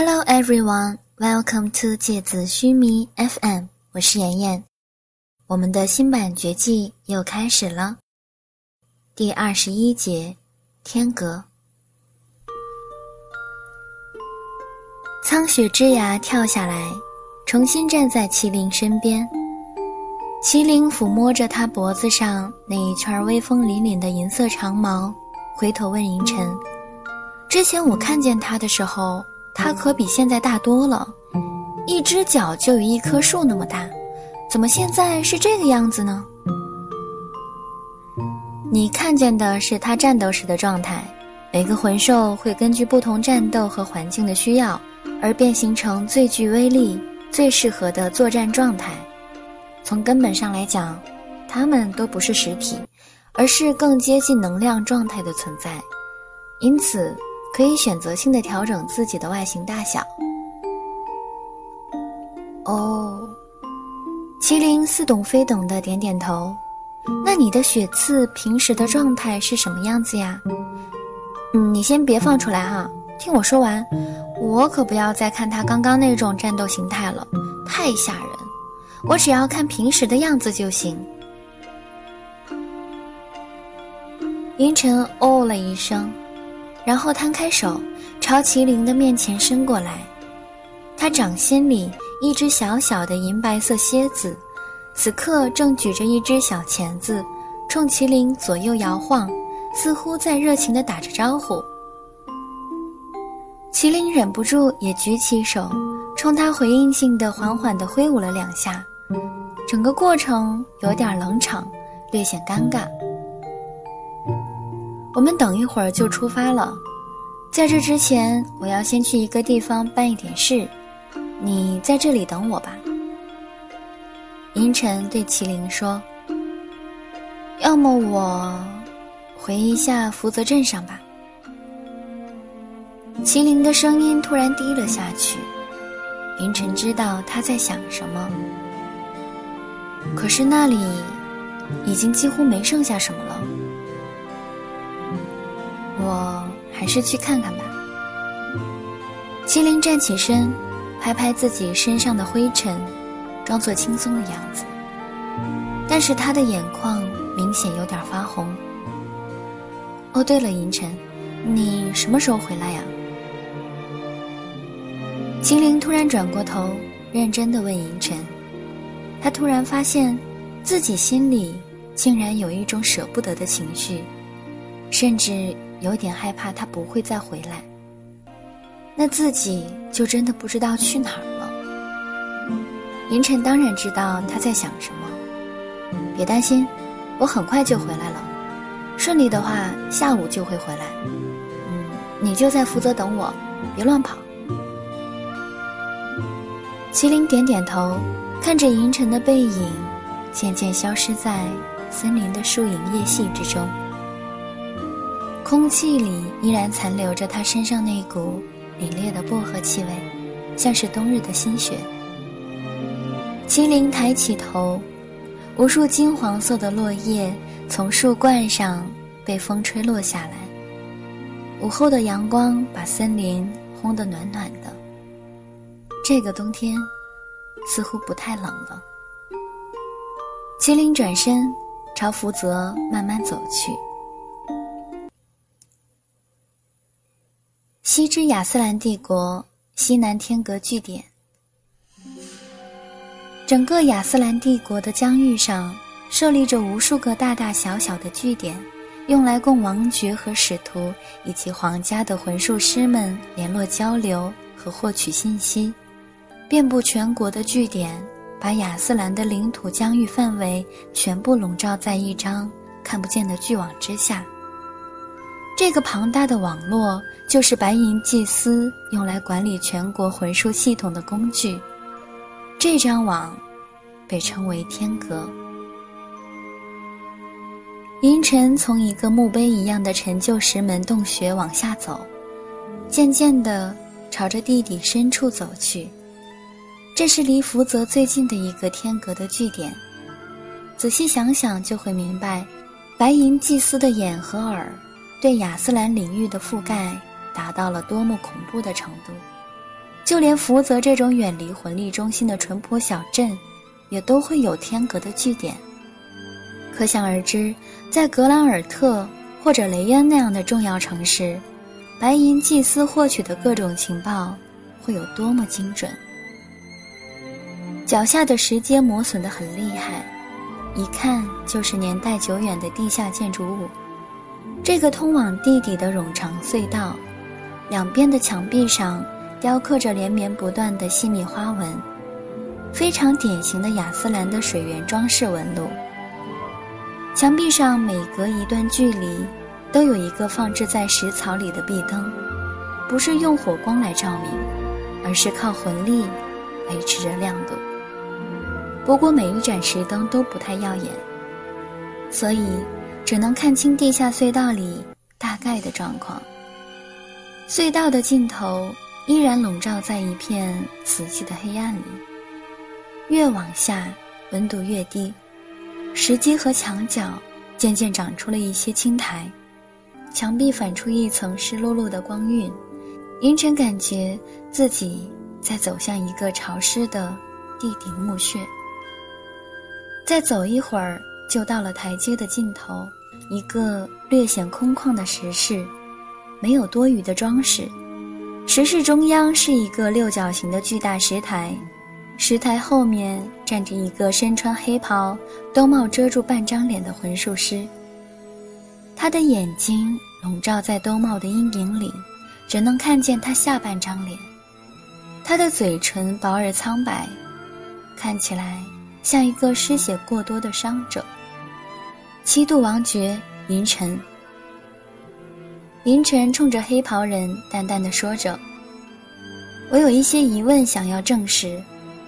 Hello everyone, welcome to 芥子须弥 FM，我是妍妍。我们的新版绝技又开始了。第二十一节，天阁。苍雪之牙跳下来，重新站在麒麟身边。麒麟抚摸着他脖子上那一圈威风凛凛的银色长毛，回头问银尘：“之前我看见他的时候。”它可比现在大多了，一只脚就有一棵树那么大，怎么现在是这个样子呢？你看见的是它战斗时的状态，每个魂兽会根据不同战斗和环境的需要而变形成最具威力、最适合的作战状态。从根本上来讲，它们都不是实体，而是更接近能量状态的存在，因此。可以选择性的调整自己的外形大小。哦，麒麟似懂非懂的点点头。那你的血刺平时的状态是什么样子呀？嗯，你先别放出来哈，听我说完。我可不要再看他刚刚那种战斗形态了，太吓人。我只要看平时的样子就行。银尘哦了一声。然后摊开手，朝麒麟的面前伸过来。他掌心里一只小小的银白色蝎子，此刻正举着一只小钳子，冲麒麟左右摇晃，似乎在热情地打着招呼。麒麟忍不住也举起手，冲他回应性的缓缓地挥舞了两下，整个过程有点冷场，略显尴尬。我们等一会儿就出发了，在这之前，我要先去一个地方办一点事，你在这里等我吧。银尘对麒麟说：“要么我回一下福泽镇上吧。”麒麟的声音突然低了下去，银尘知道他在想什么，可是那里已经几乎没剩下什么了。我还是去看看吧。麒麟站起身，拍拍自己身上的灰尘，装作轻松的样子。但是他的眼眶明显有点发红。哦，对了，银尘，你什么时候回来呀？麒麟突然转过头，认真的问银尘。他突然发现，自己心里竟然有一种舍不得的情绪，甚至。有点害怕他不会再回来，那自己就真的不知道去哪儿了。银尘当然知道他在想什么，别担心，我很快就回来了，顺利的话下午就会回来。嗯，你就在福泽等我，别乱跑。麒麟点点头，看着银尘的背影，渐渐消失在森林的树影叶隙之中。空气里依然残留着他身上那股凛冽的薄荷气味，像是冬日的新雪。麒麟抬起头，无数金黄色的落叶从树冠上被风吹落下来。午后的阳光把森林烘得暖暖的。这个冬天似乎不太冷了。麒麟转身朝福泽慢慢走去。西之亚斯兰帝国西南天阁据点，整个亚斯兰帝国的疆域上设立着无数个大大小小的据点，用来供王爵和使徒以及皇家的魂术师们联络交流和获取信息。遍布全国的据点，把亚斯兰的领土疆域范围全部笼罩在一张看不见的巨网之下。这个庞大的网络就是白银祭司用来管理全国魂术系统的工具。这张网被称为天阁。银尘从一个墓碑一样的陈旧石门洞穴往下走，渐渐地朝着地底深处走去。这是离福泽最近的一个天阁的据点。仔细想想就会明白，白银祭司的眼和耳。对亚斯兰领域的覆盖达到了多么恐怖的程度！就连福泽这种远离魂力中心的淳朴小镇，也都会有天阁的据点。可想而知，在格兰尔特或者雷恩那样的重要城市，白银祭司获取的各种情报会有多么精准。脚下的石阶磨损得很厉害，一看就是年代久远的地下建筑物。这个通往地底的冗长隧道，两边的墙壁上。雕刻着连绵不断的细密花纹，非常典型的亚斯兰的水源装饰纹路。墙壁上每隔一段距离，都有一个放置在石槽里的壁灯，不是用火光来照明，而是靠魂力维持着亮度。不过每一盏石灯都不太耀眼，所以只能看清地下隧道里大概的状况。隧道的尽头。依然笼罩在一片死寂的黑暗里。越往下，温度越低，石阶和墙角渐渐长出了一些青苔，墙壁反出一层湿漉漉的光晕。银尘感觉自己在走向一个潮湿的地底墓穴。再走一会儿，就到了台阶的尽头，一个略显空旷的石室，没有多余的装饰。石室中央是一个六角形的巨大石台，石台后面站着一个身穿黑袍、兜帽遮住半张脸的魂术师。他的眼睛笼罩在兜帽的阴影里，只能看见他下半张脸。他的嘴唇薄而苍白，看起来像一个失血过多的伤者。七度王爵银尘。银尘冲着黑袍人淡淡的说着：“我有一些疑问想要证实，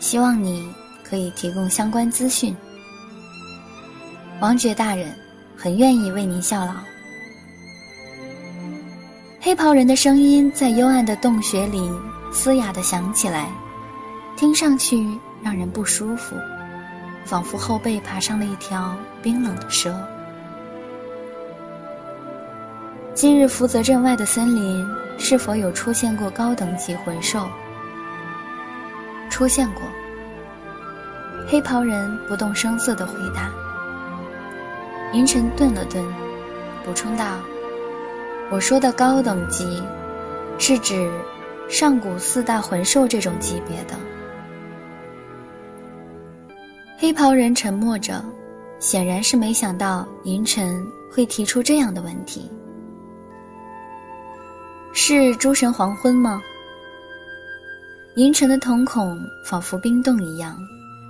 希望你可以提供相关资讯。”王爵大人，很愿意为您效劳。黑袍人的声音在幽暗的洞穴里嘶哑的响起来，听上去让人不舒服，仿佛后背爬上了一条冰冷的蛇。今日福泽镇外的森林是否有出现过高等级魂兽？出现过。黑袍人不动声色地回答。银尘顿了顿，补充道：“我说的高等级，是指上古四大魂兽这种级别的。”黑袍人沉默着，显然是没想到银尘会提出这样的问题。是诸神黄昏吗？银尘的瞳孔仿佛冰冻一样，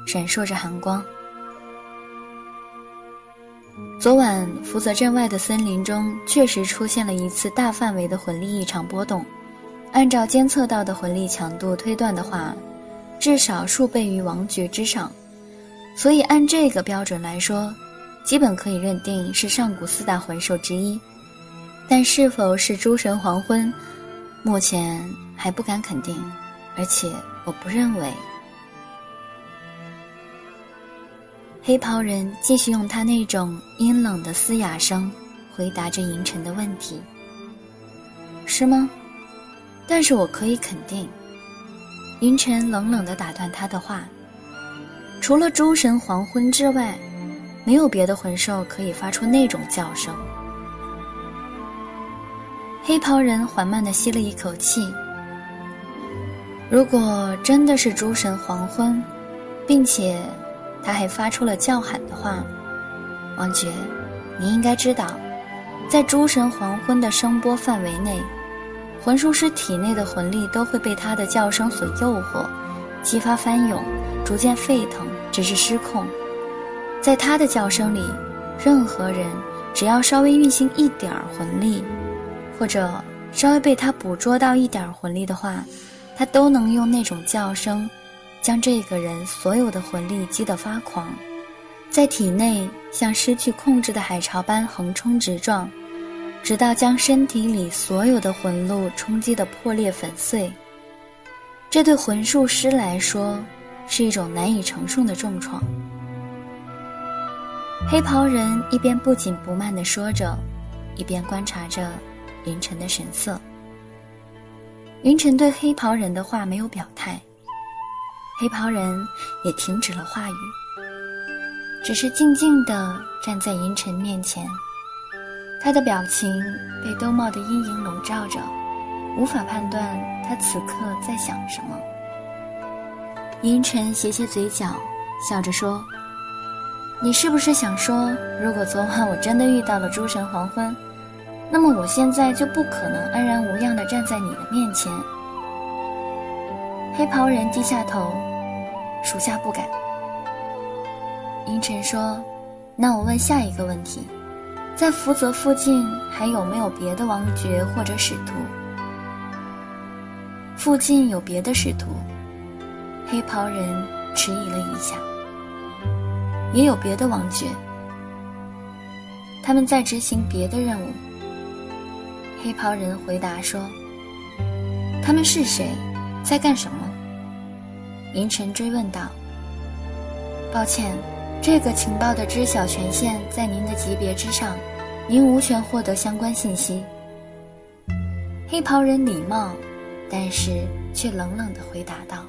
闪烁着寒光。昨晚福泽镇外的森林中确实出现了一次大范围的魂力异常波动，按照监测到的魂力强度推断的话，至少数倍于王爵之上，所以按这个标准来说，基本可以认定是上古四大魂兽之一。但是否是诸神黄昏，目前还不敢肯定，而且我不认为。黑袍人继续用他那种阴冷的嘶哑声回答着银尘的问题：“是吗？但是我可以肯定。”银尘冷冷地打断他的话：“除了诸神黄昏之外，没有别的魂兽可以发出那种叫声。”黑袍人缓慢地吸了一口气。如果真的是诸神黄昏，并且他还发出了叫喊的话，王爵，你应该知道，在诸神黄昏的声波范围内，魂术师体内的魂力都会被他的叫声所诱惑，激发翻涌，逐渐沸腾，直至失控。在他的叫声里，任何人只要稍微运行一点儿魂力。或者稍微被他捕捉到一点儿魂力的话，他都能用那种叫声，将这个人所有的魂力激得发狂，在体内像失去控制的海潮般横冲直撞，直到将身体里所有的魂路冲击得破裂粉碎。这对魂术师来说是一种难以承受的重创。黑袍人一边不紧不慢地说着，一边观察着。云晨的神色。云尘对黑袍人的话没有表态，黑袍人也停止了话语，只是静静地站在云尘面前。他的表情被兜帽的阴影笼罩着，无法判断他此刻在想什么。银尘斜斜嘴角，笑着说：“你是不是想说，如果昨晚我真的遇到了诸神黄昏？”那么我现在就不可能安然无恙地站在你的面前。黑袍人低下头，属下不敢。银尘说：“那我问下一个问题，在福泽附近还有没有别的王爵或者使徒？”附近有别的使徒。黑袍人迟疑了一下。也有别的王爵，他们在执行别的任务。黑袍人回答说：“他们是谁，在干什么？”银尘追问道。“抱歉，这个情报的知晓权限在您的级别之上，您无权获得相关信息。”黑袍人礼貌，但是却冷冷地回答道。